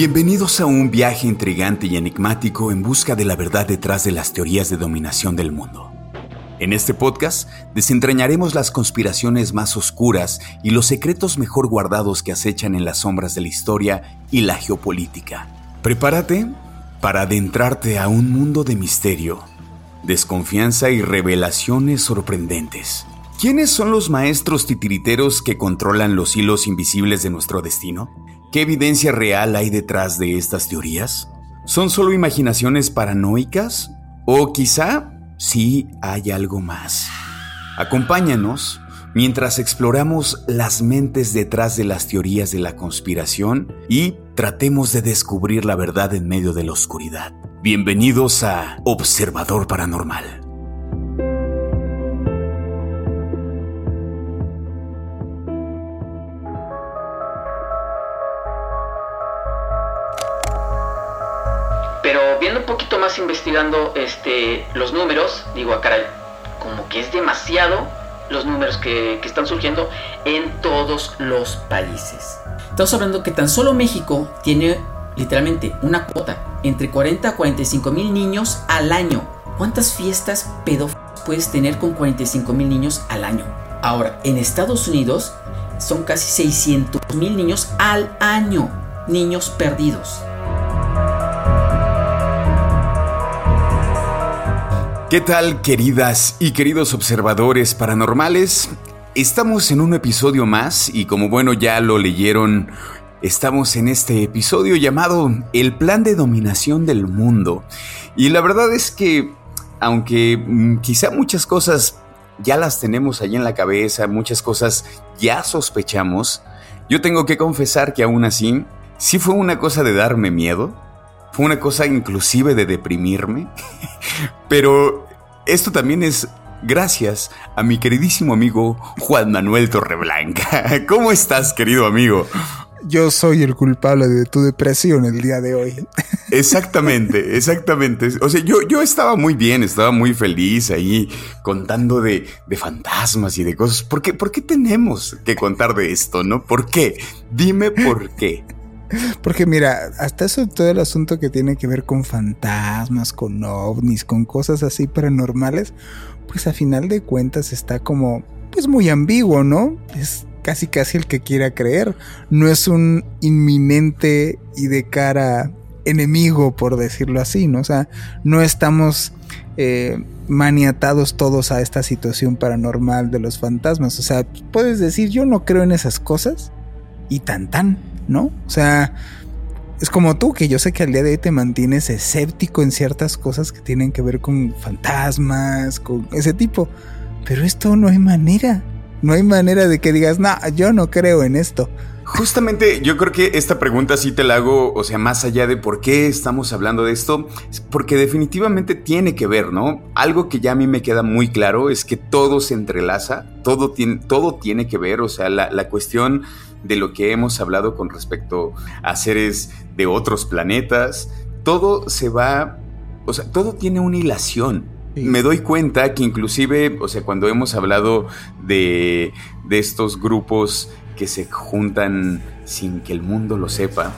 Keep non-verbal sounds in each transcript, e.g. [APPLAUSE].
Bienvenidos a un viaje intrigante y enigmático en busca de la verdad detrás de las teorías de dominación del mundo. En este podcast desentrañaremos las conspiraciones más oscuras y los secretos mejor guardados que acechan en las sombras de la historia y la geopolítica. Prepárate para adentrarte a un mundo de misterio, desconfianza y revelaciones sorprendentes. ¿Quiénes son los maestros titiriteros que controlan los hilos invisibles de nuestro destino? ¿Qué evidencia real hay detrás de estas teorías? ¿Son solo imaginaciones paranoicas? ¿O quizá sí hay algo más? Acompáñanos mientras exploramos las mentes detrás de las teorías de la conspiración y tratemos de descubrir la verdad en medio de la oscuridad. Bienvenidos a Observador Paranormal. Poquito más investigando este, los números, digo, ah, caray, como que es demasiado los números que, que están surgiendo en todos los países. Estamos hablando que tan solo México tiene literalmente una cuota entre 40 a 45 mil niños al año. ¿Cuántas fiestas pedófilas puedes tener con 45 mil niños al año? Ahora, en Estados Unidos son casi 600 mil niños al año, niños perdidos. ¿Qué tal queridas y queridos observadores paranormales? Estamos en un episodio más y como bueno ya lo leyeron, estamos en este episodio llamado El plan de dominación del mundo. Y la verdad es que, aunque mm, quizá muchas cosas ya las tenemos ahí en la cabeza, muchas cosas ya sospechamos, yo tengo que confesar que aún así, sí fue una cosa de darme miedo, fue una cosa inclusive de deprimirme, [LAUGHS] pero esto también es gracias a mi queridísimo amigo Juan Manuel Torreblanca. [LAUGHS] ¿Cómo estás, querido amigo? Yo soy el culpable de tu depresión el día de hoy. [LAUGHS] Exactamente, exactamente. O sea, yo, yo estaba muy bien, estaba muy feliz ahí contando de, de fantasmas y de cosas. ¿Por qué, ¿Por qué tenemos que contar de esto, no? ¿Por qué? Dime por qué. Porque mira, hasta eso todo el asunto que tiene que ver con fantasmas, con ovnis, con cosas así paranormales, pues a final de cuentas está como, pues muy ambiguo, ¿no? Es casi casi el que quiera creer. No es un inminente y de cara enemigo, por decirlo así, ¿no? O sea, no estamos eh, maniatados todos a esta situación paranormal de los fantasmas. O sea, puedes decir, yo no creo en esas cosas y tan tan. ¿No? O sea, es como tú, que yo sé que al día de hoy te mantienes escéptico en ciertas cosas que tienen que ver con fantasmas, con ese tipo. Pero esto no hay manera. No hay manera de que digas, no, yo no creo en esto. Justamente yo creo que esta pregunta sí te la hago, o sea, más allá de por qué estamos hablando de esto, porque definitivamente tiene que ver, ¿no? Algo que ya a mí me queda muy claro es que todo se entrelaza, todo tiene, todo tiene que ver, o sea, la, la cuestión de lo que hemos hablado con respecto a seres de otros planetas, todo se va, o sea, todo tiene una hilación. Me doy cuenta que inclusive, o sea, cuando hemos hablado de, de estos grupos que se juntan sin que el mundo lo sepa,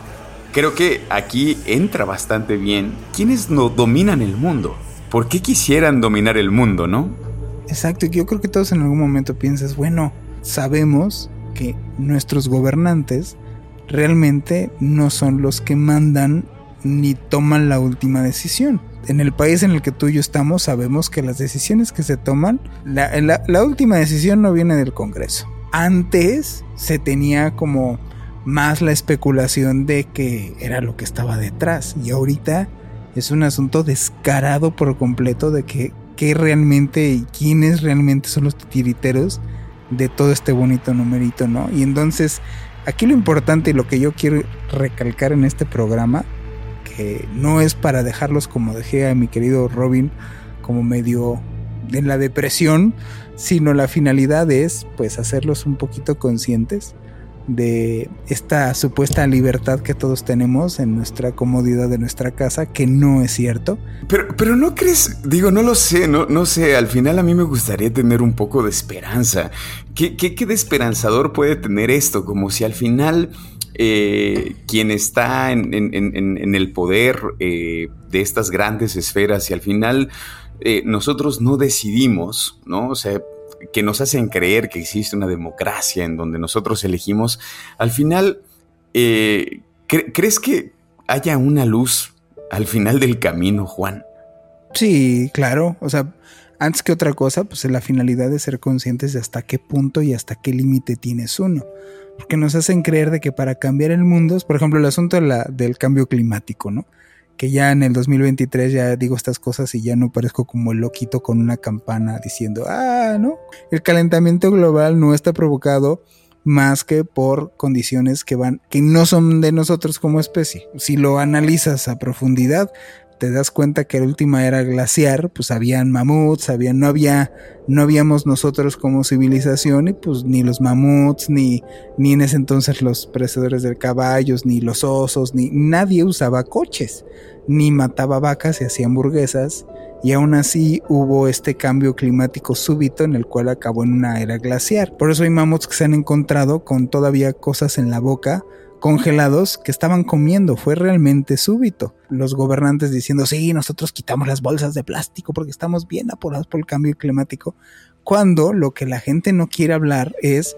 creo que aquí entra bastante bien quienes no dominan el mundo. ¿Por qué quisieran dominar el mundo, no? Exacto, yo creo que todos en algún momento piensas, bueno, sabemos que nuestros gobernantes realmente no son los que mandan ni toman la última decisión. en el país en el que tú y yo estamos sabemos que las decisiones que se toman, la, la última decisión no viene del Congreso. Antes se tenía como más la especulación de que era lo que estaba detrás y ahorita es un asunto descarado por completo de que, que realmente y quiénes realmente son los titiriteros de todo este bonito numerito, ¿no? Y entonces, aquí lo importante y lo que yo quiero recalcar en este programa, que no es para dejarlos como dejé a mi querido Robin, como medio en la depresión, sino la finalidad es pues hacerlos un poquito conscientes de esta supuesta libertad que todos tenemos en nuestra comodidad de nuestra casa, que no es cierto. Pero, pero no crees, digo, no lo sé, no, no sé, al final a mí me gustaría tener un poco de esperanza. ¿Qué, qué, qué de esperanzador puede tener esto? Como si al final eh, quien está en, el poder eh, de estas grandes esferas y al final eh, nosotros no decidimos, ¿no? O sea, que nos hacen creer que existe una democracia en donde nosotros elegimos, al final, eh, ¿crees que haya una luz al final del camino, Juan? Sí, claro. O sea, antes que otra cosa, pues la finalidad de ser conscientes de hasta qué punto y hasta qué límite tienes uno. Porque nos hacen creer de que para cambiar el mundo, por ejemplo, el asunto del cambio climático, ¿no? Que ya en el 2023 ya digo estas cosas y ya no parezco como el loquito con una campana diciendo, ah, no, el calentamiento global no está provocado más que por condiciones que van que no son de nosotros como especie. Si lo analizas a profundidad, te das cuenta que la última era glaciar, pues habían mamuts, había, no había, no habíamos nosotros como civilización, y pues ni los mamuts, ni, ni en ese entonces los predadores de caballos, ni los osos, ni nadie usaba coches, ni mataba vacas y hacía hamburguesas, y aún así hubo este cambio climático súbito en el cual acabó en una era glaciar. Por eso hay mamuts que se han encontrado con todavía cosas en la boca, congelados que estaban comiendo. Fue realmente súbito. Los gobernantes diciendo, sí, nosotros quitamos las bolsas de plástico porque estamos bien apurados por el cambio climático. Cuando lo que la gente no quiere hablar es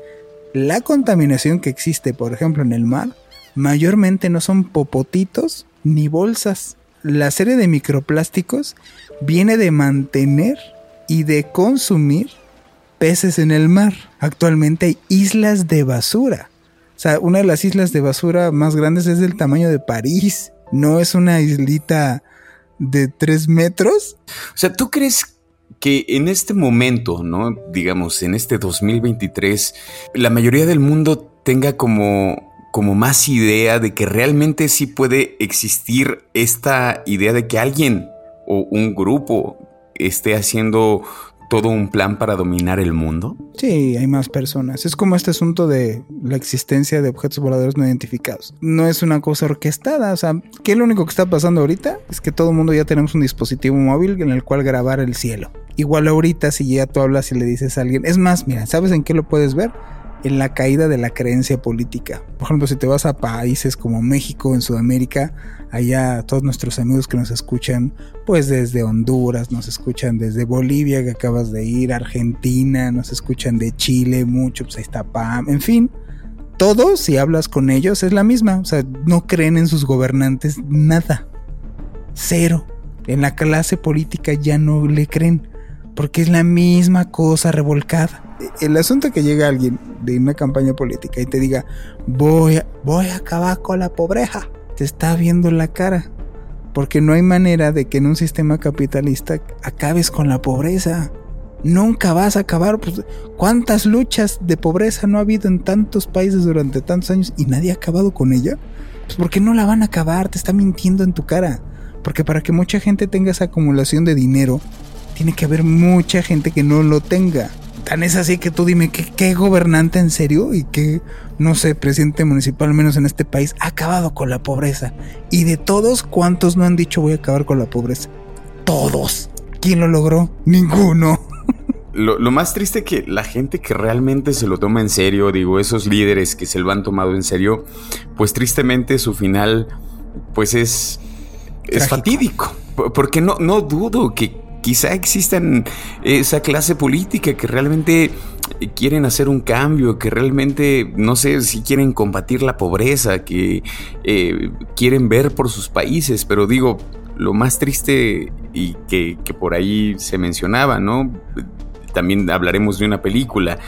la contaminación que existe, por ejemplo, en el mar. Mayormente no son popotitos ni bolsas. La serie de microplásticos viene de mantener y de consumir peces en el mar. Actualmente hay islas de basura o sea, una de las islas de basura más grandes es del tamaño de París. No es una islita de tres metros. O sea, ¿tú crees que en este momento, ¿no? Digamos, en este 2023, la mayoría del mundo tenga como, como más idea de que realmente sí puede existir esta idea de que alguien o un grupo esté haciendo todo un plan para dominar el mundo? Sí, hay más personas. Es como este asunto de la existencia de objetos voladores no identificados. No es una cosa orquestada. O sea, ¿qué lo único que está pasando ahorita? Es que todo el mundo ya tenemos un dispositivo móvil en el cual grabar el cielo. Igual ahorita si ya tú hablas y le dices a alguien, es más, mira, ¿sabes en qué lo puedes ver? En la caída de la creencia política. Por ejemplo, si te vas a países como México, en Sudamérica, allá todos nuestros amigos que nos escuchan, pues desde Honduras, nos escuchan desde Bolivia que acabas de ir, Argentina, nos escuchan de Chile mucho, pues ahí está Pam, en fin. Todos, si hablas con ellos, es la misma. O sea, no creen en sus gobernantes nada. Cero. En la clase política ya no le creen. Porque es la misma cosa revolcada el asunto que llega alguien de una campaña política y te diga, voy a, voy a acabar con la pobreza, te está viendo la cara. Porque no hay manera de que en un sistema capitalista acabes con la pobreza. Nunca vas a acabar. Pues, ¿Cuántas luchas de pobreza no ha habido en tantos países durante tantos años y nadie ha acabado con ella? Pues porque no la van a acabar, te está mintiendo en tu cara. Porque para que mucha gente tenga esa acumulación de dinero, tiene que haber mucha gente que no lo tenga. Tan es así que tú dime qué gobernante en serio y qué, no sé, presidente municipal, al menos en este país, ha acabado con la pobreza. Y de todos, ¿cuántos no han dicho voy a acabar con la pobreza? Todos. ¿Quién lo logró? Ninguno. Lo, lo, más triste que la gente que realmente se lo toma en serio, digo, esos líderes que se lo han tomado en serio, pues tristemente su final, pues es, es fatídico. Porque no, no dudo que, quizá existan esa clase política que realmente quieren hacer un cambio, que realmente, no sé, si quieren combatir la pobreza, que eh, quieren ver por sus países, pero digo, lo más triste y que, por ahí se mencionaba, ¿no? También hablaremos de una película,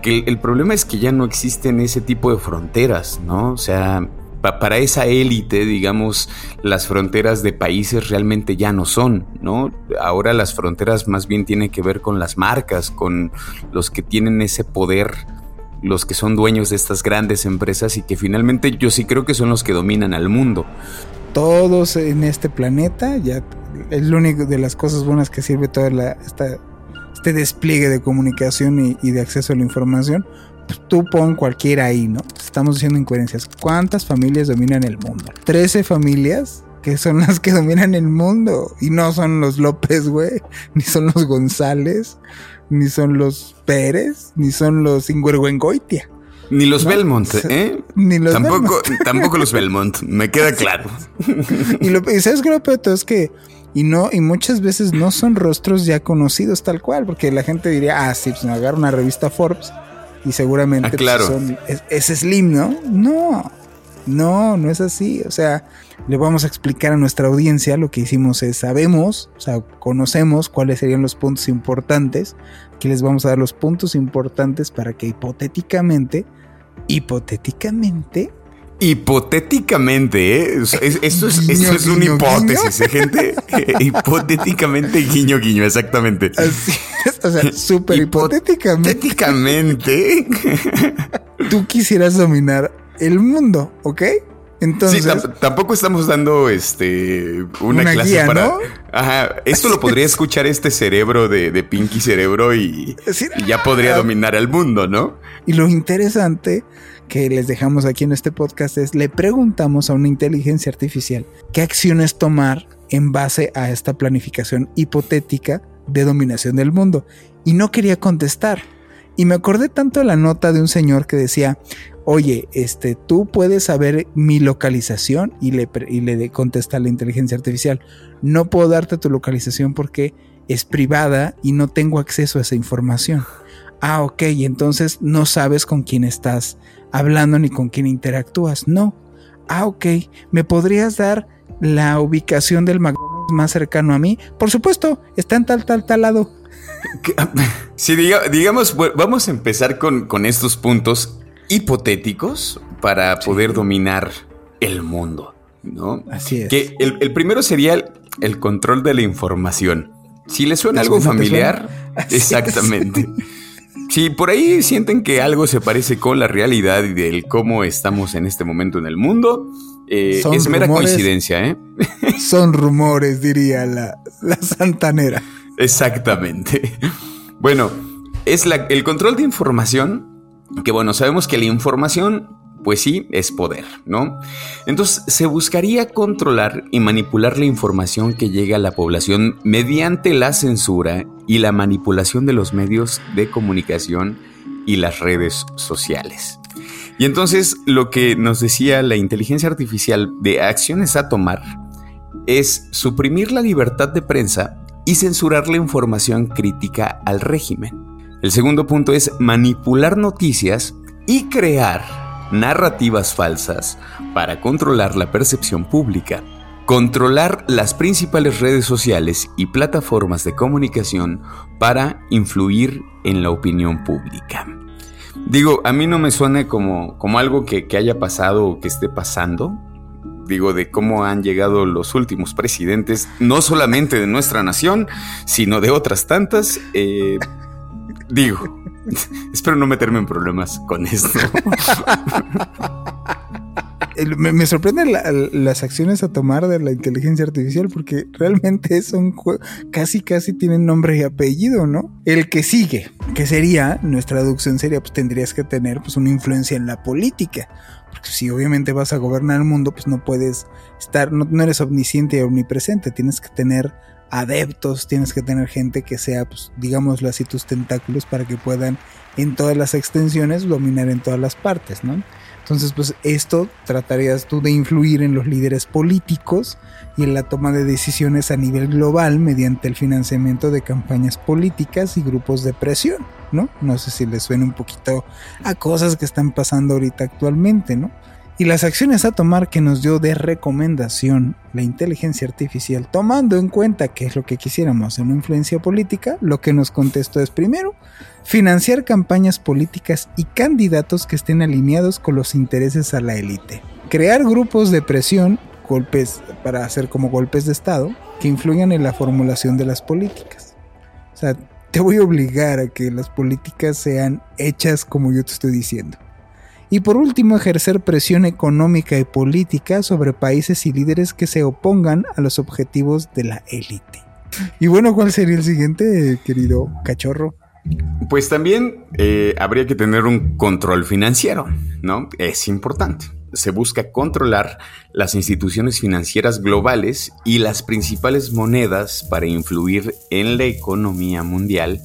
que el, problema es que ya no existen ese tipo de fronteras, ¿no? O sea, para esa élite, digamos, las fronteras de países realmente ya no son, ¿no? Ahora las fronteras más bien tienen que ver con las marcas, con los que tienen ese poder, los que son dueños de estas grandes empresas y que finalmente yo sí creo que son los que dominan al mundo. Todos en este planeta, ya es lo único de las cosas buenas que sirve toda la, este despliegue de comunicación y, de acceso a la información, tú pon cualquiera ahí, ¿no? Estamos diciendo incoherencias. ¿Cuántas familias dominan el mundo? 13 familias que son las que dominan el mundo. Y no son los López, güey. [LAUGHS] Ni son los González. Ni son los Pérez. Ni son los Ingüergüengoitia. Ni los Belmont, [LAUGHS] ¿eh? Ni los tampoco, [LAUGHS] tampoco los Belmont, me queda claro. y, lo, y sabes que lo peor es que y no y muchas veces no son rostros ya conocidos tal cual, porque la gente diría, ah, sí, pues me agarro una revista Forbes y seguramente ah, claro. son, es, Slim, ¿no? No, no, no es así. O sea, le vamos a explicar a nuestra audiencia lo que hicimos es, sabemos, o sea, conocemos cuáles serían los puntos importantes, que les vamos a dar los puntos importantes para que hipotéticamente, hipotéticamente, Hipotéticamente, ¿eh? esto es, esto es una hipótesis, ¿eh, gente? [LAUGHS] hipotéticamente, guiño, guiño, exactamente. Así es, o sea, súper hipotéticamente. Hipotéticamente. Tú quisieras dominar el mundo, ¿ok? Entonces, sí, tampoco estamos dando este una, clase para. Ajá, esto lo podría escuchar este cerebro de, de Pinky Cerebro y, y ya podría dominar el mundo, ¿no? Y lo interesante que les dejamos aquí en este podcast es, le preguntamos a una inteligencia artificial qué acciones tomar en base a esta planificación hipotética de dominación del mundo. Y no quería contestar. Y me acordé tanto de la nota de un señor que decía, oye, este, tú puedes saber mi localización y le, y le contesta la inteligencia artificial, no puedo darte tu localización porque es privada y no tengo acceso a esa información. Ah, ok, entonces no sabes con quién estás hablando ni con quién interactúas. No. Ah, ok. ¿Me podrías dar la ubicación del McDonald's más cercano a mí? Por supuesto, está en tal, tal, tal lado. [LAUGHS] Sí, digamos, vamos a empezar con, estos puntos hipotéticos para poder dominar el mundo, ¿no? Así es. Que el, primero sería el, control de la información. Si le suena algo familiar, [LAUGHS] exactamente. Si por ahí sienten que algo se parece con la realidad y del cómo estamos en este momento en el mundo, eh, es mera coincidencia, ¿eh? [LAUGHS] Son rumores, diría la, la santanera. Exactamente. Bueno, es el control de información, que bueno, sabemos que la información pues sí, es poder, ¿no? Entonces se buscaría controlar y manipular la información que llega a la población mediante la censura y la manipulación de los medios de comunicación y las redes sociales. Y entonces lo que nos decía la inteligencia artificial de acciones a tomar es suprimir la libertad de prensa y censurar la información crítica al régimen. El segundo punto es manipular noticias y crear narrativas falsas para controlar la percepción pública, controlar las principales redes sociales y plataformas de comunicación para influir en la opinión pública. Digo, a mí no me suena como, como algo que, haya pasado o que esté pasando. Digo, de cómo han llegado los últimos presidentes, no solamente de nuestra nación, sino de otras tantas. Eh, digo, [LAUGHS] Espero no meterme en problemas con esto. [LAUGHS] me, sorprenden las acciones a tomar de la inteligencia artificial porque realmente son casi casi tienen nombre y apellido, ¿no? El que sigue, que sería, nuestra traducción sería, pues tendrías que tener pues una influencia en la política. Porque si obviamente vas a gobernar el mundo, pues no puedes estar, no, no eres omnisciente y omnipresente, tienes que tener adeptos, tienes que tener gente que sea, pues, digámoslo así, tus tentáculos para que puedan en todas las extensiones dominar en todas las partes, ¿no? Entonces, pues esto tratarías tú de influir en los líderes políticos y en la toma de decisiones a nivel global mediante el financiamiento de campañas políticas y grupos de presión, ¿no? No sé si les suena un poquito a cosas que están pasando ahorita actualmente, ¿no? Y las acciones a tomar que nos dio de recomendación la inteligencia artificial, tomando en cuenta que es lo que quisiéramos en una influencia política, lo que nos contestó es primero, financiar campañas políticas y candidatos que estén alineados con los intereses a la élite. Crear grupos de presión, golpes para hacer como golpes de Estado, que influyan en la formulación de las políticas. O sea, te voy a obligar a que las políticas sean hechas como yo te estoy diciendo. Y por último, ejercer presión económica y política sobre países y líderes que se opongan a los objetivos de la élite. Y bueno, ¿cuál sería el siguiente, querido cachorro? Pues también eh, habría que tener un control financiero, ¿no? Es importante. Se busca controlar las instituciones financieras globales y las principales monedas para influir en la economía mundial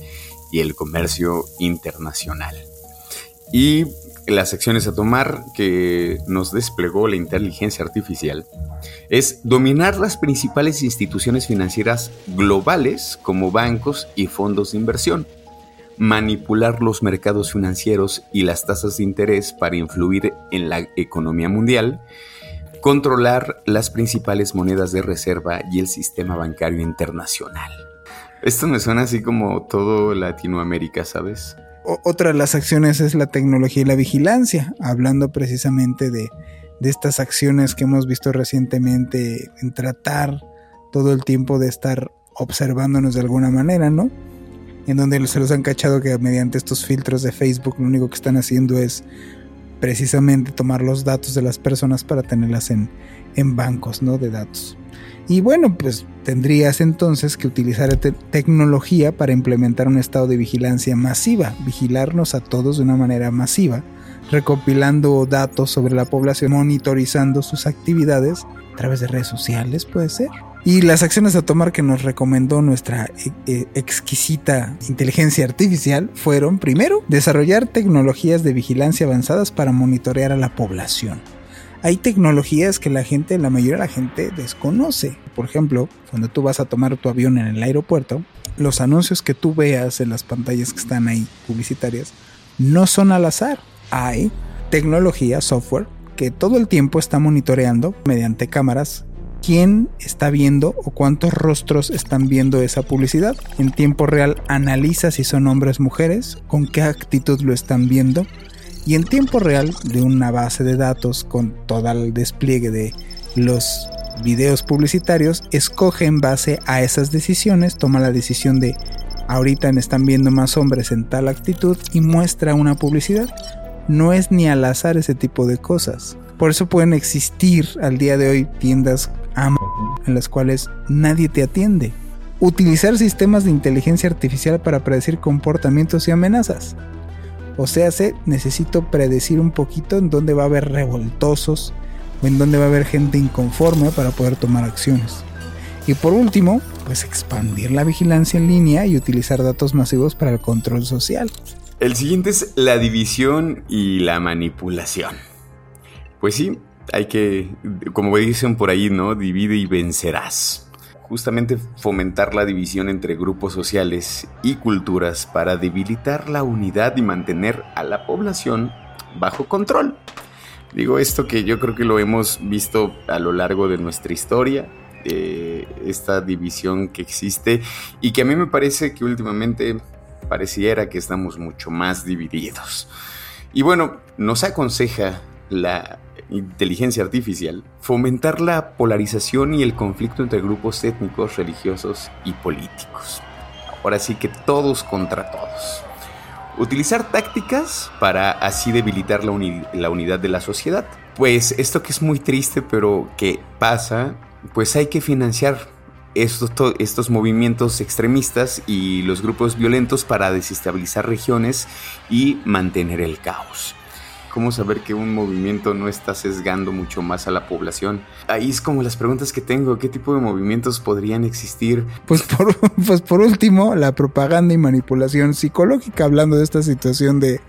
y el comercio internacional. Y las acciones a tomar que nos desplegó la inteligencia artificial es dominar las principales instituciones financieras globales como bancos y fondos de inversión, manipular los mercados financieros y las tasas de interés para influir en la economía mundial, controlar las principales monedas de reserva y el sistema bancario internacional. Esto me suena así como todo Latinoamérica, ¿sabes? Otra de las acciones es la tecnología y la vigilancia, hablando precisamente de, estas acciones que hemos visto recientemente en tratar todo el tiempo de estar observándonos de alguna manera, ¿no? En donde se los han cachado que mediante estos filtros de Facebook lo único que están haciendo es precisamente tomar los datos de las personas para tenerlas en, en bancos, ¿no? De datos. Y bueno, pues tendrías entonces que utilizar tecnología para implementar un estado de vigilancia masiva, vigilarnos a todos de una manera masiva, recopilando datos sobre la población, monitorizando sus actividades a través de redes sociales, puede ser. Y las acciones a tomar que nos recomendó nuestra eh, eh, exquisita inteligencia artificial fueron, primero, desarrollar tecnologías de vigilancia avanzadas para monitorear a la población hay tecnologías que la gente, la mayoría de la gente desconoce. Por ejemplo, cuando tú vas a tomar tu avión en el aeropuerto, los anuncios que tú veas en las pantallas que están ahí publicitarias no son al azar. Hay tecnología, software, que todo el tiempo está monitoreando mediante cámaras quién está viendo o cuántos rostros están viendo esa publicidad. En tiempo real analiza si son hombres mujeres, con qué actitud lo están viendo y en tiempo real de una base de datos con todo el despliegue de los videos publicitarios, escoge en base a esas decisiones, toma la decisión de ahorita están viendo más hombres en tal actitud y muestra una publicidad. No es ni al azar ese tipo de cosas. Por eso pueden existir al día de hoy tiendas en las cuales nadie te atiende. Utilizar sistemas de inteligencia artificial para predecir comportamientos y amenazas. O sea, se, necesito predecir un poquito en dónde va a haber revoltosos o en dónde va a haber gente inconforme para poder tomar acciones. Y por último, pues expandir la vigilancia en línea y utilizar datos masivos para el control social. El siguiente es la división y la manipulación. Pues sí, hay que, como dicen por ahí, ¿no? Divide y vencerás justamente fomentar la división entre grupos sociales y culturas para debilitar la unidad y mantener a la población bajo control. Digo esto que yo creo que lo hemos visto a lo largo de nuestra historia, esta división que existe y que a mí me parece que últimamente pareciera que estamos mucho más divididos. Y bueno, nos aconseja la inteligencia artificial, fomentar la polarización y el conflicto entre grupos étnicos, religiosos y políticos. Ahora sí que todos contra todos. Utilizar tácticas para así debilitar la, unidad de la sociedad. Pues esto que es muy triste, pero que pasa, pues hay que financiar estos, movimientos extremistas y los grupos violentos para desestabilizar regiones y mantener el caos. ¿Cómo saber que un movimiento no está sesgando mucho más a la población? Ahí es como las preguntas que tengo, ¿qué tipo de movimientos podrían existir? Pues por, [LAUGHS] pues por último, la propaganda y manipulación psicológica, hablando de esta situación de,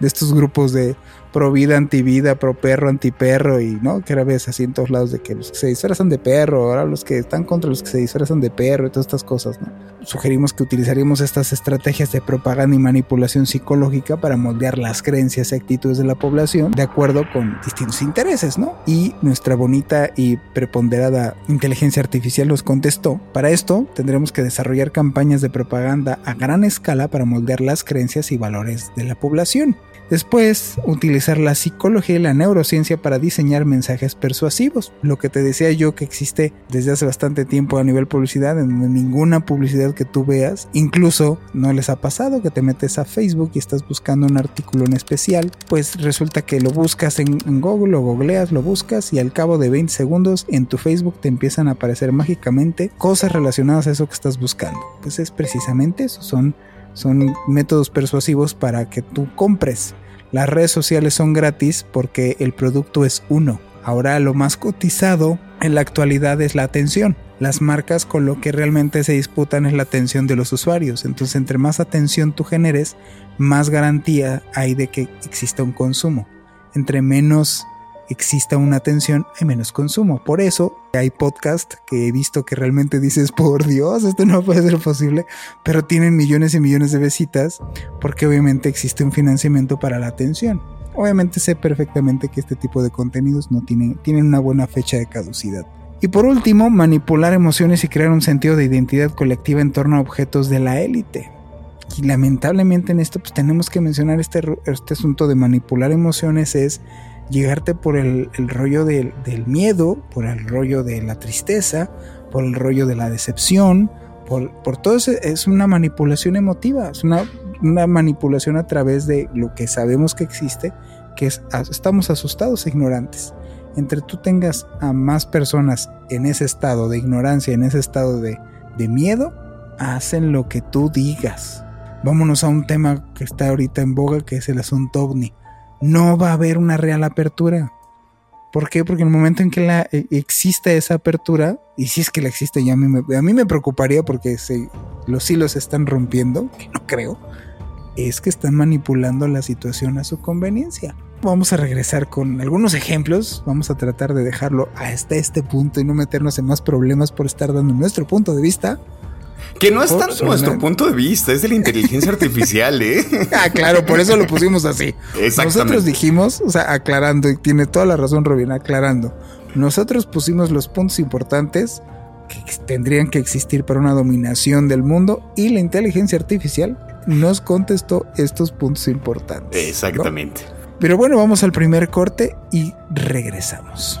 de estos grupos de pro vida, anti vida, pro perro, anti perro y no, que era vez así en todos lados de que los que se disfrazan de perro, ahora los que están contra los que se disfrazan de perro y todas estas cosas, ¿no? Sugerimos que utilizaríamos estas estrategias de propaganda y manipulación psicológica para moldear las creencias y actitudes de la población de acuerdo con distintos intereses, ¿no? Y nuestra bonita y preponderada inteligencia artificial nos contestó, para esto tendremos que desarrollar campañas de propaganda a gran escala para moldear las creencias y valores de la población. Después, utilizar la psicología y la neurociencia para diseñar mensajes persuasivos. Lo que te decía yo que existe desde hace bastante tiempo a nivel publicidad, en ninguna publicidad que tú veas, incluso no les ha pasado que te metes a Facebook y estás buscando un artículo en especial, pues resulta que lo buscas en, Google, lo googleas, lo buscas y al cabo de 20 segundos en tu Facebook te empiezan a aparecer mágicamente cosas relacionadas a eso que estás buscando. Pues es precisamente eso, son son métodos persuasivos para que tú compres. Las redes sociales son gratis porque el producto es uno. Ahora lo más cotizado en la actualidad es la atención. Las marcas con lo que realmente se disputan es la atención de los usuarios. Entonces, entre más atención tú generes, más garantía hay de que exista un consumo. Entre menos exista una atención, hay menos consumo. Por eso hay podcast que he visto que realmente dices, [LAUGHS] por Dios, esto no puede ser posible, pero tienen millones y millones de visitas porque obviamente existe un financiamiento para la atención. Obviamente sé perfectamente que este tipo de contenidos no tienen, tienen una buena fecha de caducidad. Y por último, manipular emociones y crear un sentido de identidad colectiva en torno a objetos de la élite. Y lamentablemente en esto pues tenemos que mencionar este, este asunto de manipular emociones es llegarte por el, rollo del, miedo, por el rollo de la tristeza, por el rollo de la decepción, por, todo eso es una manipulación emotiva, es una, manipulación a través de lo que sabemos que existe, que es estamos asustados e ignorantes. Entre tú tengas a más personas en ese estado de ignorancia, en ese estado de, de miedo, hacen lo que tú digas. Vámonos a un tema que está ahorita en boga, que es el asunto ovni no va a haber una real apertura. ¿Por qué? Porque en el momento en que la, e, existe esa apertura, y si es que la existe, ya a mí me, preocuparía porque los hilos están rompiendo, que no creo, es que están manipulando la situación a su conveniencia. Vamos a regresar con algunos ejemplos, vamos a tratar de dejarlo hasta este punto y no meternos en más problemas por estar dando nuestro punto de vista. Que no es tanto nuestro punto de vista, es de la inteligencia [LAUGHS] artificial, ¿eh? ah, claro, por eso lo pusimos así. Nosotros dijimos, o sea, aclarando, y tiene toda la razón Robin, aclarando. Nosotros pusimos los puntos importantes que tendrían que existir para una dominación del mundo y la inteligencia artificial nos contestó estos puntos importantes. Exactamente. Pero bueno, vamos al primer corte y regresamos.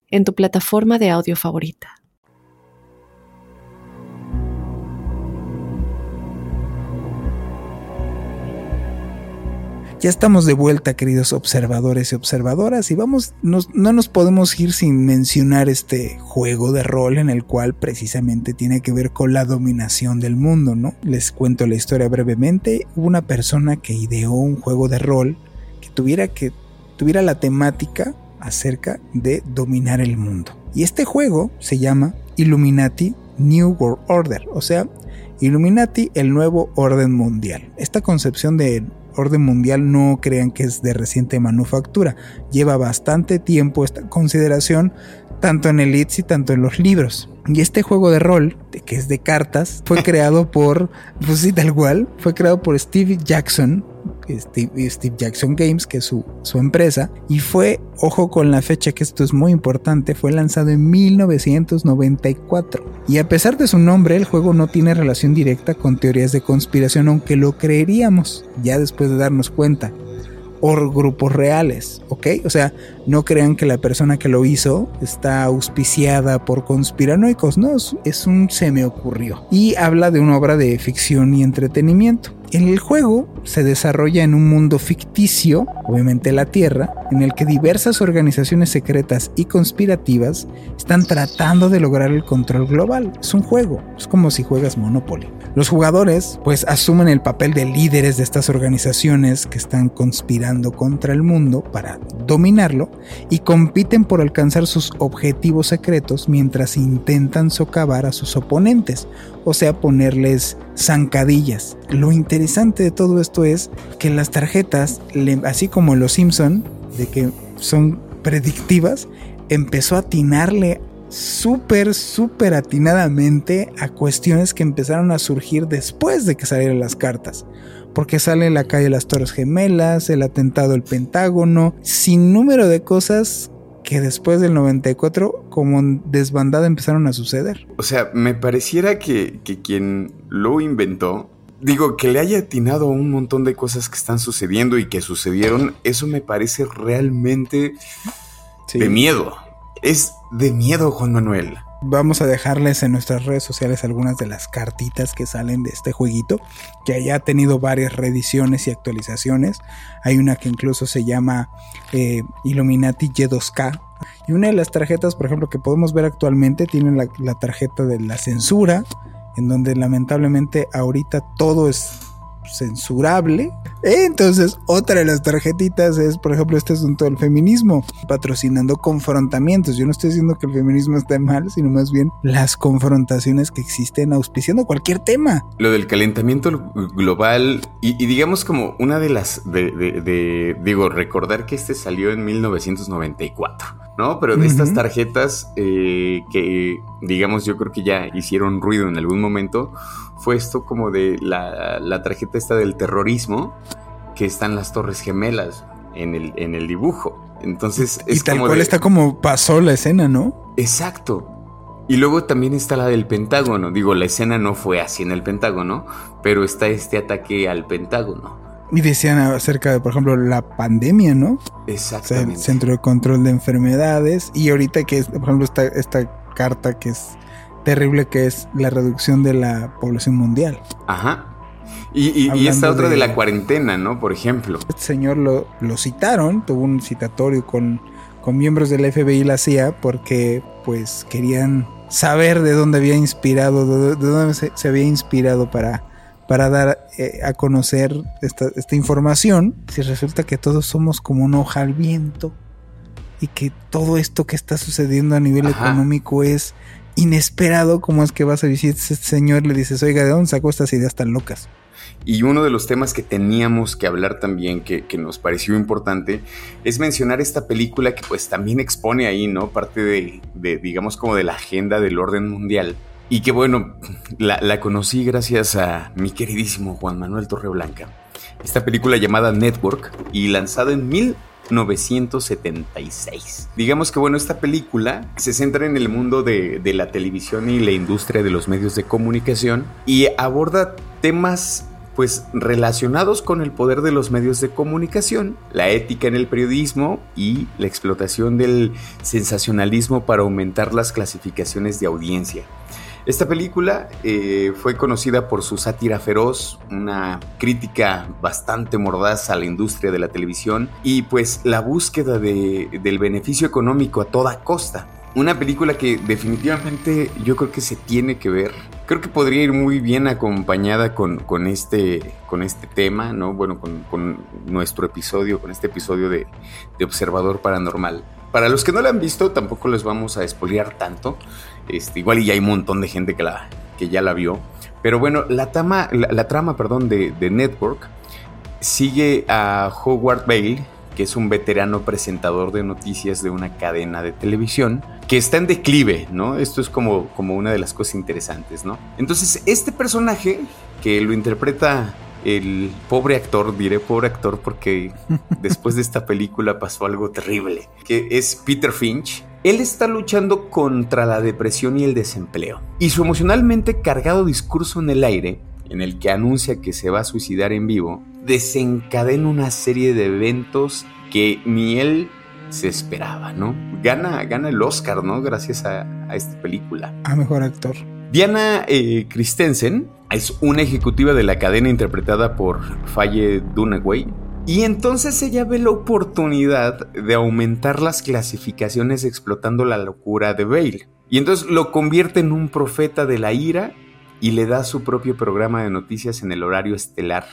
en tu plataforma de audio favorita. Ya estamos de vuelta, queridos observadores y observadoras, y vamos, no nos podemos ir sin mencionar este juego de rol en el cual precisamente tiene que ver con la dominación del mundo, ¿no? Les cuento la historia brevemente. Hubo una persona que ideó un juego de rol que tuviera que tuviera la temática acerca de dominar el mundo. Y este juego se llama Illuminati New World Order, o sea, Illuminati el nuevo orden mundial. Esta concepción de orden mundial no crean que es de reciente manufactura, lleva bastante tiempo esta consideración tanto en el ITS y tanto en los libros. Y este juego de rol, que es de cartas, fue [LAUGHS] creado por, pues sí, tal cual, fue creado por Steve Jackson, Steve, Steve, Jackson Games, que es su, su, empresa, y fue, ojo con la fecha que esto es muy importante, fue lanzado en 1994. Y a pesar de su nombre, el juego no tiene relación directa con teorías de conspiración, aunque lo creeríamos ya después de darnos cuenta. o grupos reales, ¿ok? O sea, no crean que la persona que lo hizo está auspiciada por conspiranoicos, no, es un se me ocurrió. Y habla de una obra de ficción y entretenimiento. El juego se desarrolla en un mundo ficticio, obviamente la Tierra, en el que diversas organizaciones secretas y conspirativas están tratando de lograr el control global. Es un juego, es como si juegas Monopoly. Los jugadores pues asumen el papel de líderes de estas organizaciones que están conspirando contra el mundo para dominarlo y compiten por alcanzar sus objetivos secretos mientras intentan socavar a sus oponentes, o sea, ponerles zancadillas. Lo interesante de todo esto es que las tarjetas, así como los Simpson, de que son predictivas, empezó a atinarle súper, súper atinadamente a cuestiones que empezaron a surgir después de que salieron las cartas. Porque sale la calle de las Torres Gemelas, el atentado al Pentágono, sin número de cosas que después del 94 como desbandada empezaron a suceder. O sea, me pareciera que, que quien lo inventó, digo, que le haya atinado a un montón de cosas que están sucediendo y que sucedieron, eso me parece realmente de miedo. Es de miedo, Juan Manuel. Vamos a dejarles en nuestras redes sociales algunas de las cartitas que salen de este jueguito, que ya ha tenido varias reediciones y actualizaciones. Hay una que incluso se llama eh, Illuminati Y2K. Y una de las tarjetas, por ejemplo, que podemos ver actualmente, tiene la, la tarjeta de la censura, en donde lamentablemente ahorita todo es censurable. Entonces, otra de las tarjetitas es, por ejemplo, este asunto del feminismo, patrocinando confrontamientos. Yo no estoy diciendo que el feminismo esté mal, sino más bien las confrontaciones que existen auspiciando cualquier tema. Lo del calentamiento global y, digamos como una de las, de, digo, recordar que este salió en 1994, ¿no? Pero de estas tarjetas eh, que, digamos, yo creo que ya hicieron ruido en algún momento, fue esto como de la, tarjeta esta del terrorismo, que están las Torres Gemelas en el, en el dibujo. Entonces es y tal cual está como pasó la escena, ¿no? Exacto. Y luego también está la del Pentágono. Digo, la escena no fue así en el Pentágono, pero está este ataque al Pentágono. Y decían acerca de, por ejemplo, la pandemia, ¿no? Exactamente. el Centro de Control de Enfermedades. Y ahorita que, por ejemplo, esta, esta carta que es terrible que es la reducción de la población mundial. Ajá. Y, esta otra de, la cuarentena, ¿no? Por ejemplo. Este señor lo, lo citaron, tuvo un citatorio con, con miembros del FBI y la CIA porque pues querían saber de dónde había inspirado, de, dónde se, había inspirado para, para dar eh, a conocer esta, esta, información. Si resulta que todos somos como una hoja al viento y que todo esto que está sucediendo a nivel económico es inesperado como es que vas a visitar a este señor le dices, oiga, ¿de dónde sacó estas ideas tan locas? Y uno de los temas que teníamos que hablar también, que, nos pareció importante, es mencionar esta película que pues también expone ahí, ¿no? Parte de, digamos, como de la agenda del orden mundial. Y que bueno, la, la conocí gracias a mi queridísimo Juan Manuel Torreblanca. Esta película llamada Network y lanzada en mil 1976. Digamos que bueno, esta película se centra en el mundo de, de la televisión y la industria de los medios de comunicación y aborda temas pues relacionados con el poder de los medios de comunicación, la ética en el periodismo y la explotación del sensacionalismo para aumentar las clasificaciones de audiencia. Esta película eh, fue conocida por su sátira feroz, una crítica bastante mordaz a la industria de la televisión y pues la búsqueda del beneficio económico a toda costa. Una película que definitivamente yo creo que se tiene que ver. Creo que podría ir muy bien acompañada con, con este, con este tema, ¿no? Bueno, con, nuestro episodio, con este episodio de, de Observador Paranormal. Para los que no la han visto, tampoco les vamos a espolear tanto. Este, igual y ya hay un montón de gente que, la, que ya la vio. Pero bueno, la, trama, la, trama perdón, de, de, Network sigue a Howard Bale, que es un veterano presentador de noticias de una cadena de televisión, que está en declive, ¿no? Esto es como, como una de las cosas interesantes, ¿no? Entonces, este personaje, que lo interpreta el pobre actor, diré pobre actor porque [LAUGHS] después de esta película pasó algo terrible, que es Peter Finch. Él está luchando contra la depresión y el desempleo. Y su emocionalmente cargado discurso en el aire en el que anuncia que se va a suicidar en vivo, desencadena una serie de eventos que ni él se esperaba, ¿no? Gana, gana el Oscar, ¿no? Gracias a, esta película. A mejor actor. Diana eh, Christensen es una ejecutiva de la cadena interpretada por Faye Dunaway. Y entonces ella ve la oportunidad de aumentar las clasificaciones explotando la locura de Bale. Y entonces lo convierte en un profeta de la ira y le da su propio programa de noticias en el horario estelar,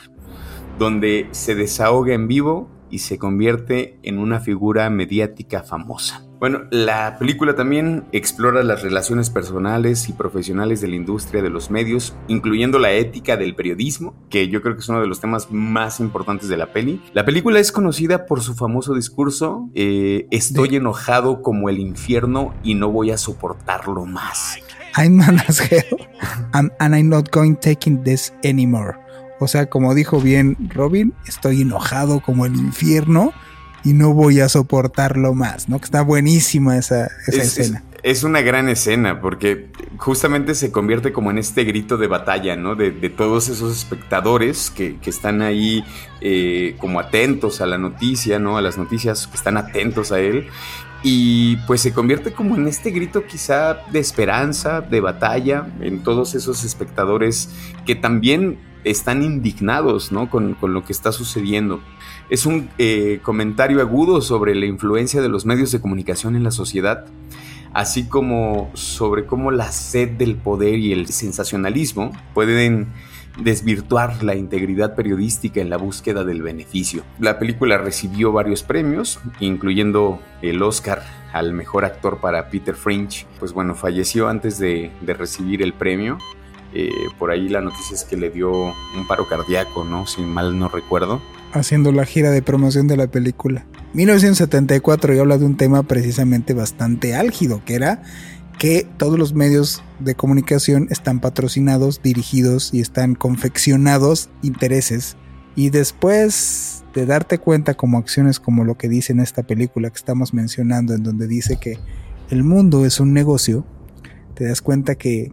donde se desahoga en vivo y se convierte en una figura mediática famosa. Bueno, la película también explora las relaciones personales y profesionales de la industria de los medios, incluyendo la ética del periodismo, que yo creo que es uno de los temas más importantes de la peli. La película es conocida por su famoso discurso, eh, estoy enojado como el infierno y no voy a soportarlo más. I'm mad as hell and, and I'm not going taking this anymore. O sea, como dijo bien Robin, estoy enojado como el infierno y no voy a soportarlo más, ¿no? Que está buenísima esa, escena. Es, una gran escena porque justamente se convierte como en este grito de batalla, ¿no? De, todos esos espectadores que, están ahí eh, como atentos a la noticia, ¿no? A las noticias, que están atentos a él. Y pues se convierte como en este grito quizá de esperanza, de batalla, en todos esos espectadores que también están indignados ¿no? con, lo que está sucediendo. Es un eh, comentario agudo sobre la influencia de los medios de comunicación en la sociedad, así como sobre cómo la sed del poder y el sensacionalismo pueden desvirtuar la integridad periodística en la búsqueda del beneficio. La película recibió varios premios, incluyendo el Oscar al mejor actor para Peter Fringe. Pues bueno, falleció antes de, recibir el premio eh, por ahí la noticia es que le dio un paro cardíaco, ¿no? Si mal no recuerdo. Haciendo la gira de promoción de la película. 1974 y habla de un tema precisamente bastante álgido, que era que todos los medios de comunicación están patrocinados, dirigidos y están confeccionados intereses. Y después de darte cuenta como acciones como lo que dice en esta película que estamos mencionando, en donde dice que el mundo es un negocio, te das cuenta que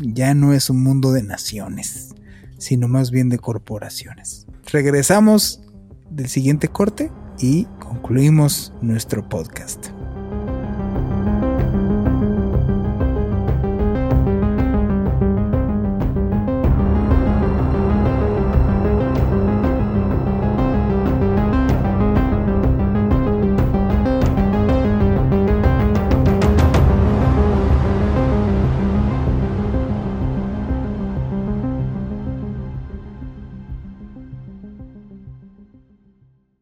ya no es un mundo de naciones, sino más bien de corporaciones. Regresamos del siguiente corte y concluimos nuestro podcast.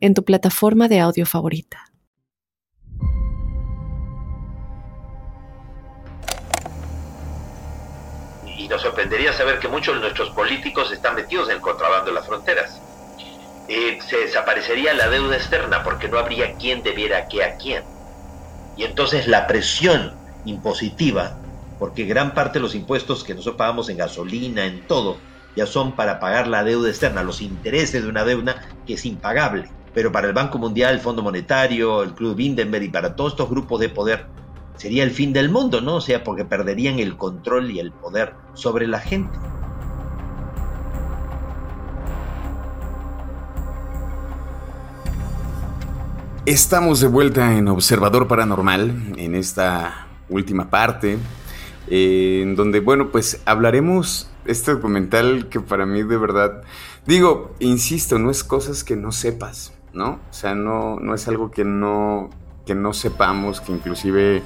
en tu plataforma de audio favorita. Y nos sorprendería saber que muchos de nuestros políticos están metidos en el contrabando de las fronteras. Eh, se desaparecería la deuda externa porque no habría quien debiera qué a quién. Y entonces la presión impositiva, porque gran parte de los impuestos que nosotros pagamos en gasolina, en todo, ya son para pagar la deuda externa, los intereses de una deuda que es impagable pero para el Banco Mundial, el Fondo Monetario, el Club Hindenburg y para todos estos grupos de poder sería el fin del mundo, ¿no? O sea, porque perderían el control y el poder sobre la gente. Estamos de vuelta en Observador Paranormal, en esta última parte, eh, en donde, bueno, pues hablaremos este documental que para mí de verdad, digo, insisto, no es cosas que no sepas, ¿no? O sea, no, no es algo que no, que no sepamos, que inclusive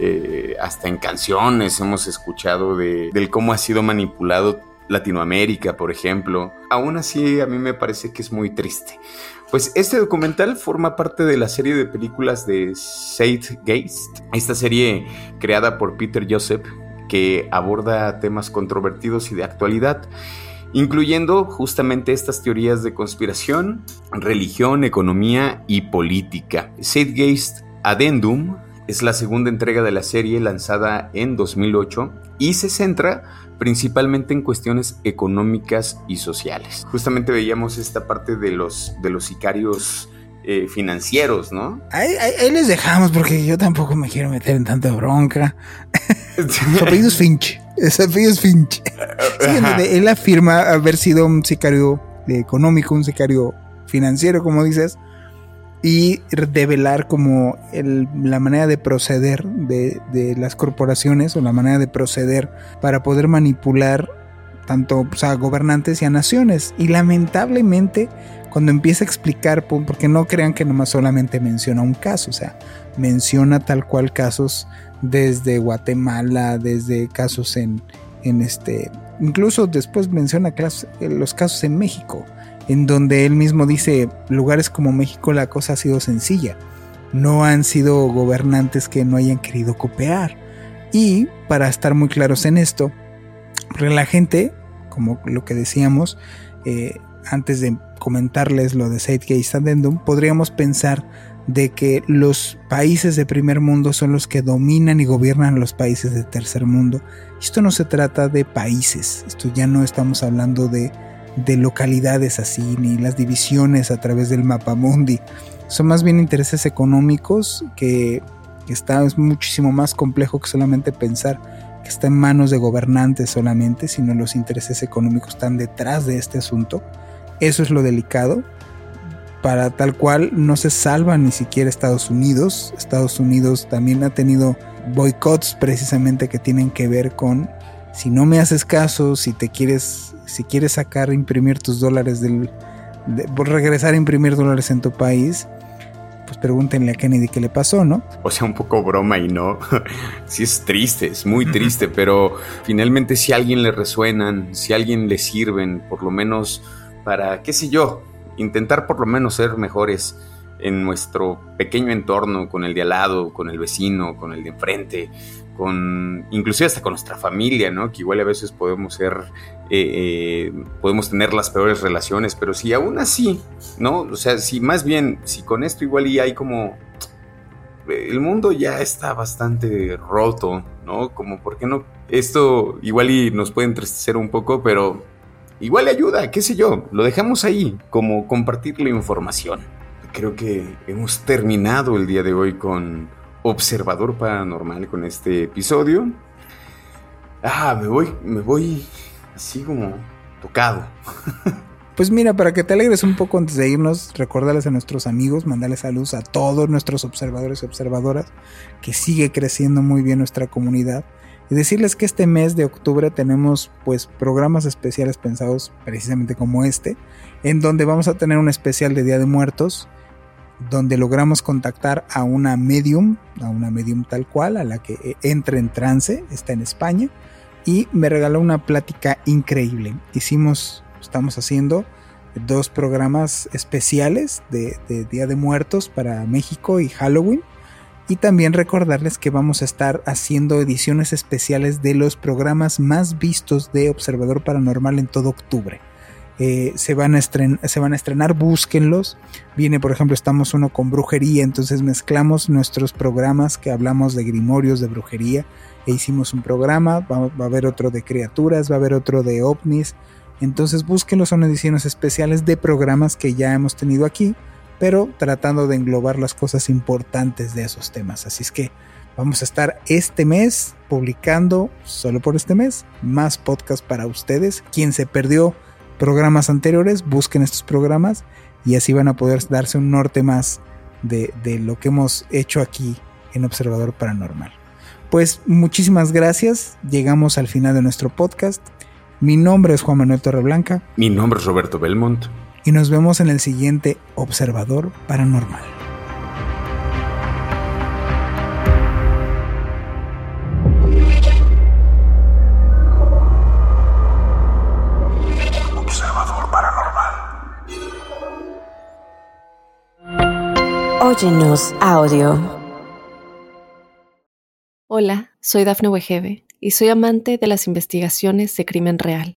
eh, hasta en canciones hemos escuchado de, del cómo ha sido manipulado Latinoamérica, por ejemplo. Aún así, a mí me parece que es muy triste. Pues este documental forma parte de la serie de películas de Geist, esta serie creada por Peter Joseph que aborda temas controvertidos y de actualidad. Incluyendo justamente estas teorías de conspiración, religión, economía y política. Zeitgeist Addendum es la segunda entrega de la serie lanzada en 2008 y se centra principalmente en cuestiones económicas y sociales. Justamente veíamos esta parte de los, de los sicarios eh, financieros, ¿no? Ahí, les dejamos porque yo tampoco me quiero meter en tanta bronca. [LAUGHS] Su apellido es Finch. Su apellido es Finch. Él afirma haber sido un sicario económico, un sicario financiero, como dices, y develar como la manera de proceder de, de, las corporaciones o la manera de proceder para poder manipular tanto a gobernantes y a naciones. Y lamentablemente cuando empieza a explicar, porque no crean que nomás solamente menciona un caso, o sea, menciona tal cual casos desde Guatemala, desde casos en, en este, incluso después menciona los casos en México en donde él mismo dice, lugares como México la cosa ha sido sencilla, no han sido gobernantes que no hayan querido copiar. Y para estar muy claros en esto, la gente, como lo que decíamos, eh, antes de comentarles lo de Zeitgeist Addendum, podríamos pensar de que los países de primer mundo son los que dominan y gobiernan los países de tercer mundo. Esto no se trata de países, esto ya no estamos hablando de de localidades así, ni las divisiones a través del mapa mundi. Son más bien intereses económicos que, está, es muchísimo más complejo que solamente pensar que está en manos de gobernantes solamente, sino los intereses económicos están detrás de este asunto. Eso es lo delicado. Para tal cual no se salva ni siquiera Estados Unidos. Estados Unidos también ha tenido boicots precisamente que tienen que ver con si no me haces caso, si te quieres si quieres sacar, imprimir tus dólares del... regresar a imprimir dólares en tu país, pues pregúntenle a Kennedy qué le pasó, ¿no? O sea, un poco broma y no. [LAUGHS] sí es triste, es muy triste, pero finalmente si a alguien le resuenan, si a alguien le sirven, por lo menos para, qué sé yo, intentar por lo menos ser mejores en nuestro pequeño entorno, con el de al lado, con el vecino, con el de enfrente, con inclusive hasta con nuestra familia, ¿no? Que igual a veces podemos ser, eh, eh, podemos tener las peores relaciones, pero si aún así, ¿no? O sea, si más bien, si con esto igual hay como, el mundo ya está bastante roto, ¿no? Como, ¿por qué no? Esto igual y nos puede entristecer un poco, pero igual le ayuda, qué sé yo, lo dejamos ahí, como compartir la información creo que hemos terminado el día de hoy con Observador Paranormal con este episodio. Ah, me voy, me voy así como tocado. [LAUGHS] Pues mira, para que te alegres un poco antes de irnos, recordarles a nuestros amigos, mandarles saludos a todos nuestros observadores y observadoras, que sigue creciendo muy bien nuestra comunidad. Y decirles que este mes de octubre tenemos pues programas especiales pensados precisamente como este, en donde vamos a tener un especial de Día de Muertos, donde logramos contactar a una medium, a una medium tal cual, a la que eh, entra en trance, está en España, y me regaló una plática increíble. Hicimos, estamos haciendo dos programas especiales de, Día de Muertos para México y Halloween. Y también recordarles que vamos a estar haciendo ediciones especiales de los programas más vistos de Observador Paranormal en todo octubre. Eh, se, van a se van a estrenar, búsquenlos. Viene, por ejemplo, estamos uno con brujería, entonces mezclamos nuestros programas que hablamos de grimorios, de brujería, e hicimos un programa, va, a haber otro de criaturas, va a haber otro de ovnis. Entonces búsquenlos, son ediciones especiales de programas que ya hemos tenido aquí, pero tratando de englobar las cosas importantes de esos temas. Así es que vamos a estar este mes publicando, solo por este mes, más podcast para ustedes. Quien se perdió programas anteriores, busquen estos programas y así van a poder darse un norte más de, lo que hemos hecho aquí en Observador Paranormal. Pues muchísimas gracias, llegamos al final de nuestro podcast. Mi nombre es Juan Manuel Torreblanca. Mi nombre es Roberto Belmont. Y nos vemos en el siguiente Observador Paranormal. Óyenos audio. Hola, soy Dafne Wegebe y soy amante de las investigaciones de crimen real